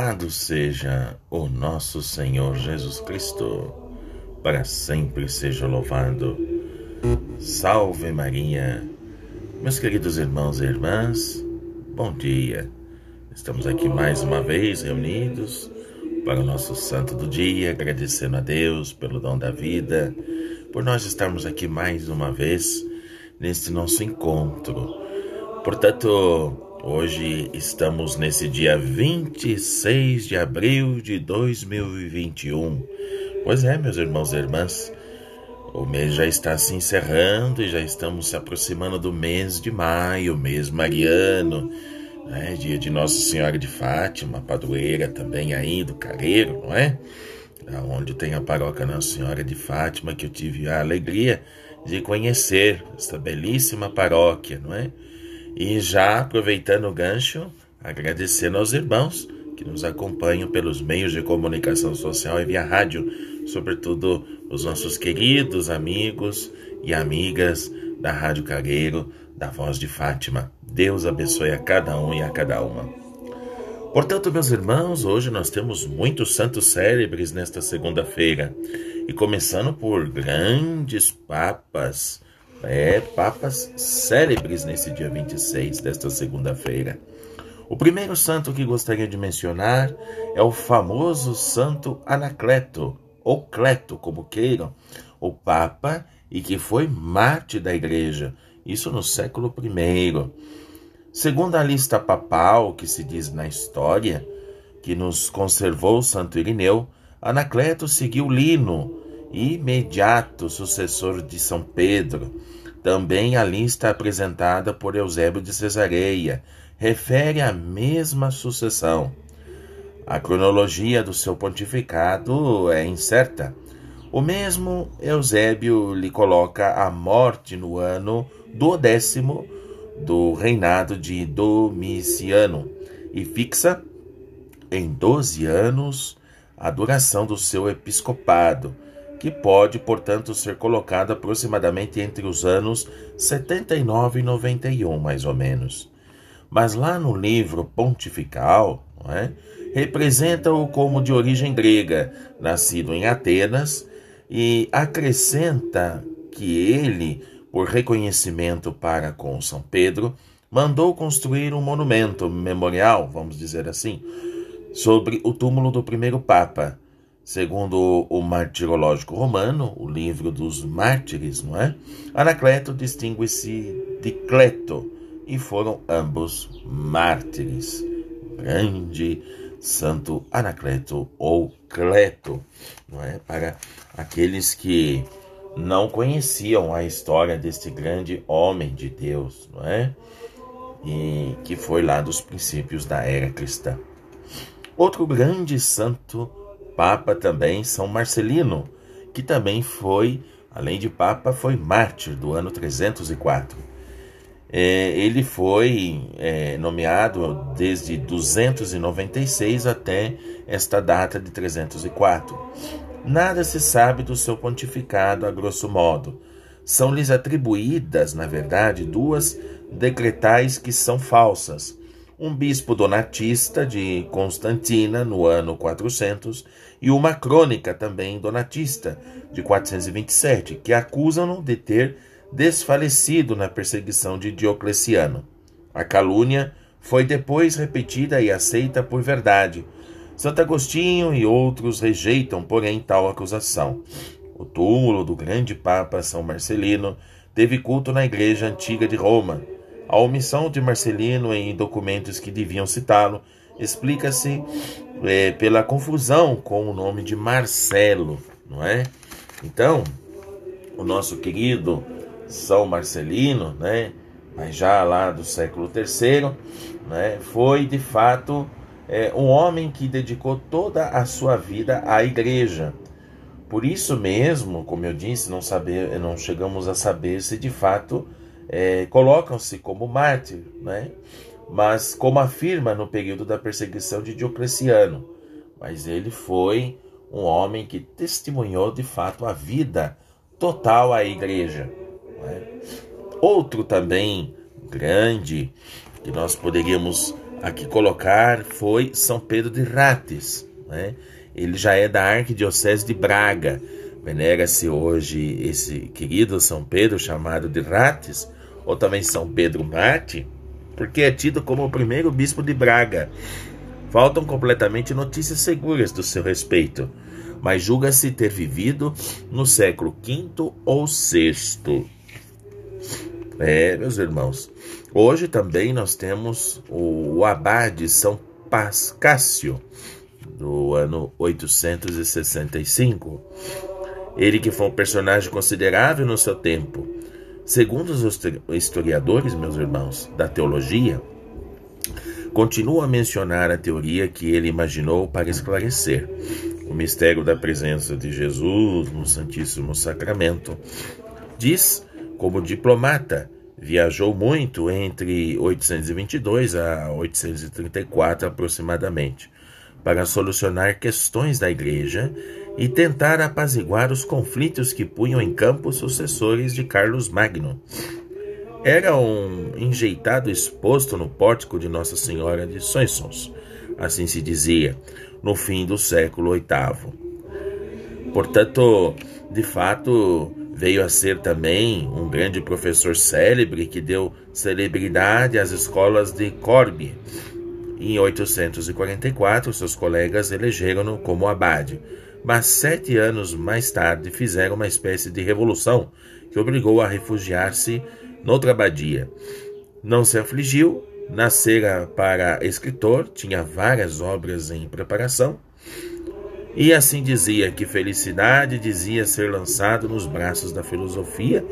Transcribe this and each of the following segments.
Louvado seja o nosso Senhor Jesus Cristo, para sempre seja louvado. Salve Maria! Meus queridos irmãos e irmãs, bom dia. Estamos aqui mais uma vez reunidos para o nosso santo do dia, agradecendo a Deus pelo dom da vida, por nós estarmos aqui mais uma vez neste nosso encontro. Portanto, Hoje estamos nesse dia 26 de abril de 2021. Pois é, meus irmãos e irmãs, o mês já está se encerrando e já estamos se aproximando do mês de maio, mês mariano, né? dia de Nossa Senhora de Fátima, padroeira também aí do Careiro, não é? Onde tem a paróquia Nossa Senhora de Fátima, que eu tive a alegria de conhecer, esta belíssima paróquia, não é? E já aproveitando o gancho, agradecendo aos irmãos que nos acompanham pelos meios de comunicação social e via rádio, sobretudo os nossos queridos amigos e amigas da Rádio Cagueiro, da Voz de Fátima. Deus abençoe a cada um e a cada uma. Portanto, meus irmãos, hoje nós temos muitos santos célebres nesta segunda-feira. E começando por grandes papas, é, papas célebres nesse dia 26 desta segunda-feira. O primeiro santo que gostaria de mencionar é o famoso Santo Anacleto, ou Cleto, como queiram, o Papa e que foi mártir da Igreja, isso no século I. Segundo a lista papal que se diz na história, que nos conservou Santo Irineu, Anacleto seguiu Lino, imediato sucessor de São Pedro. Também a lista apresentada por Eusébio de Cesareia refere à mesma sucessão. A cronologia do seu pontificado é incerta. O mesmo Eusébio lhe coloca a morte no ano duodécimo do reinado de Domiciano e fixa em doze anos a duração do seu episcopado, que pode, portanto, ser colocado aproximadamente entre os anos 79 e 91, mais ou menos. Mas lá no livro pontifical, é, representa-o como de origem grega, nascido em Atenas, e acrescenta que ele, por reconhecimento para com São Pedro, mandou construir um monumento memorial, vamos dizer assim, sobre o túmulo do primeiro Papa, Segundo o Martirológico Romano, o livro dos mártires, não é? Anacleto distingue-se de Cleto e foram ambos mártires. Grande Santo Anacleto ou Cleto, não é? Para aqueles que não conheciam a história deste grande homem de Deus, não é? E que foi lá dos princípios da era cristã. Outro grande santo Papa também São Marcelino, que também foi, além de Papa, foi mártir do ano 304. É, ele foi é, nomeado desde 296 até esta data de 304. Nada se sabe do seu pontificado a grosso modo. São-lhes atribuídas, na verdade, duas decretais que são falsas um bispo donatista de Constantina no ano 400 e uma crônica também donatista de 427, que acusam-no de ter desfalecido na perseguição de Diocleciano. A calúnia foi depois repetida e aceita por verdade. Santo Agostinho e outros rejeitam, porém, tal acusação. O túmulo do grande Papa São Marcelino teve culto na Igreja Antiga de Roma a omissão de Marcelino em documentos que deviam citá-lo explica-se é, pela confusão com o nome de Marcelo, não é? Então, o nosso querido São Marcelino, né, mas já lá do século III, né, foi de fato é, um homem que dedicou toda a sua vida à igreja. Por isso mesmo, como eu disse, não, saber, não chegamos a saber se de fato é, colocam-se como mártir, né? mas como afirma no período da perseguição de Diocleciano. Mas ele foi um homem que testemunhou de fato a vida total à igreja. Né? Outro também grande que nós poderíamos aqui colocar foi São Pedro de Rates. Né? Ele já é da Arquidiocese de Braga. Venera-se hoje esse querido São Pedro, chamado de Rates, ou também São Pedro Marte, porque é tido como o primeiro bispo de Braga. Faltam completamente notícias seguras do seu respeito, mas julga-se ter vivido no século V ou VI. É, meus irmãos, hoje também nós temos o abade São Pascácio, do ano 865. Ele que foi um personagem considerável no seu tempo. Segundo os historiadores, meus irmãos, da teologia, continua a mencionar a teoria que ele imaginou para esclarecer o mistério da presença de Jesus no Santíssimo Sacramento. Diz, como diplomata, viajou muito entre 822 a 834 aproximadamente para solucionar questões da Igreja e tentar apaziguar os conflitos que punham em campo os sucessores de Carlos Magno. Era um enjeitado exposto no pórtico de Nossa Senhora de Soissons, assim se dizia, no fim do século VIII. Portanto, de fato, veio a ser também um grande professor célebre que deu celebridade às escolas de Corbe, em 844, seus colegas elegeram-no como abade, mas sete anos mais tarde fizeram uma espécie de revolução que obrigou a refugiar-se noutra abadia. Não se afligiu, nascera para escritor, tinha várias obras em preparação, e assim dizia que felicidade dizia ser lançado nos braços da filosofia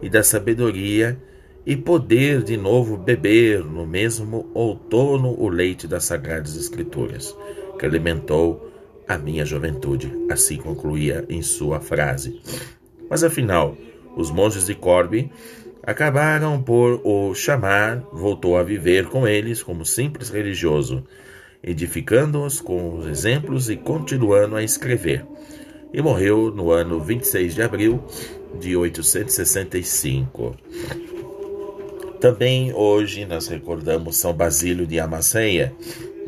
e da sabedoria e poder de novo beber no mesmo outono o leite das sagradas escrituras, que alimentou a minha juventude, assim concluía em sua frase. Mas afinal, os monges de Corbe acabaram por o chamar, voltou a viver com eles como simples religioso, edificando-os com os exemplos e continuando a escrever. E morreu no ano 26 de abril de 865. Também hoje nós recordamos São Basílio de Amaceia,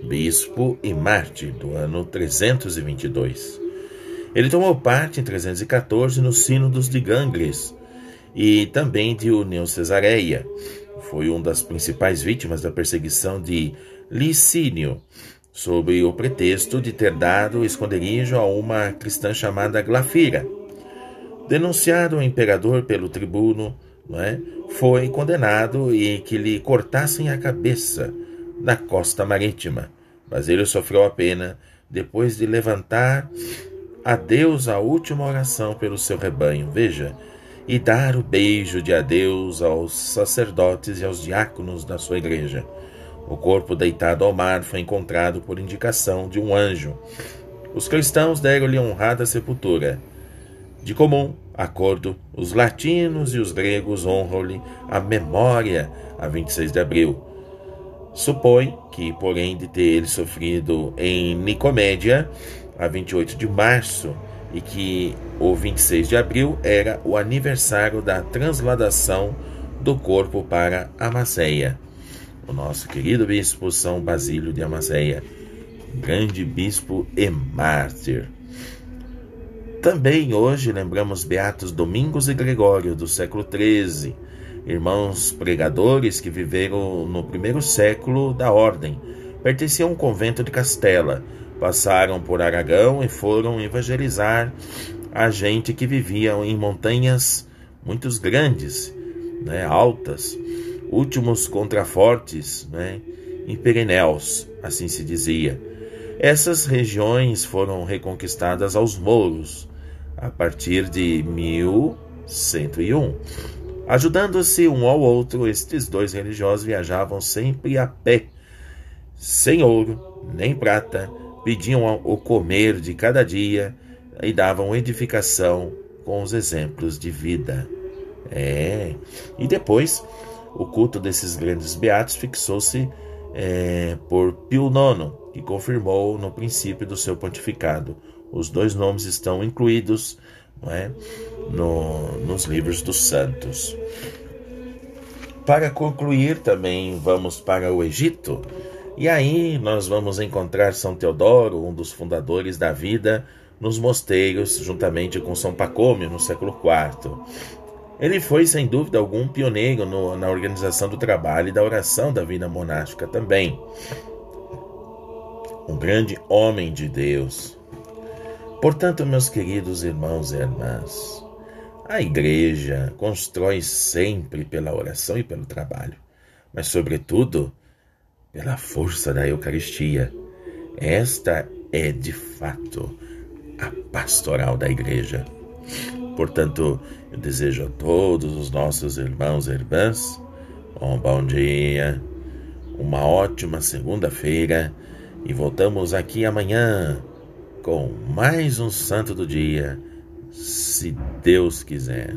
bispo e mártir do ano 322. Ele tomou parte em 314 no Sínodos de Gangles e também de União Cesareia. Foi uma das principais vítimas da perseguição de Licínio, sob o pretexto de ter dado esconderijo a uma cristã chamada Glafira. Denunciado ao imperador pelo tribuno, é? foi condenado e que lhe cortassem a cabeça na costa marítima. Mas ele sofreu a pena depois de levantar a Deus a última oração pelo seu rebanho. Veja, e dar o beijo de adeus aos sacerdotes e aos diáconos da sua igreja. O corpo deitado ao mar foi encontrado por indicação de um anjo. Os cristãos deram-lhe honrada sepultura. De comum acordo, os latinos e os gregos honram-lhe a memória a 26 de abril. Supõe que, porém, de ter ele sofrido em Nicomédia a 28 de março e que o 26 de abril era o aniversário da transladação do corpo para Amaceia. O nosso querido bispo São Basílio de Amaceia, grande bispo e mártir. Também hoje lembramos Beatos Domingos e Gregório, do século XIII, irmãos pregadores que viveram no primeiro século da Ordem. Pertenciam a um convento de Castela, passaram por Aragão e foram evangelizar a gente que vivia em montanhas muito grandes, né, altas, últimos contrafortes né, em Pirineus, assim se dizia. Essas regiões foram reconquistadas aos mouros a partir de 1101. Ajudando-se um ao outro, estes dois religiosos viajavam sempre a pé, sem ouro nem prata, pediam o comer de cada dia e davam edificação com os exemplos de vida. É. E depois, o culto desses grandes beatos fixou-se é, por Pio IX, que confirmou no princípio do seu pontificado. Os dois nomes estão incluídos é, no, nos livros dos santos. Para concluir, também vamos para o Egito. E aí nós vamos encontrar São Teodoro, um dos fundadores da vida, nos mosteiros, juntamente com São Pacômio, no século IV. Ele foi, sem dúvida algum, pioneiro no, na organização do trabalho e da oração da vida monástica também. Um grande homem de Deus. Portanto, meus queridos irmãos e irmãs, a igreja constrói sempre pela oração e pelo trabalho, mas, sobretudo, pela força da Eucaristia. Esta é, de fato, a pastoral da igreja. Portanto, eu desejo a todos os nossos irmãos e irmãs um bom dia, uma ótima segunda-feira e voltamos aqui amanhã com mais um santo do dia, se Deus quiser.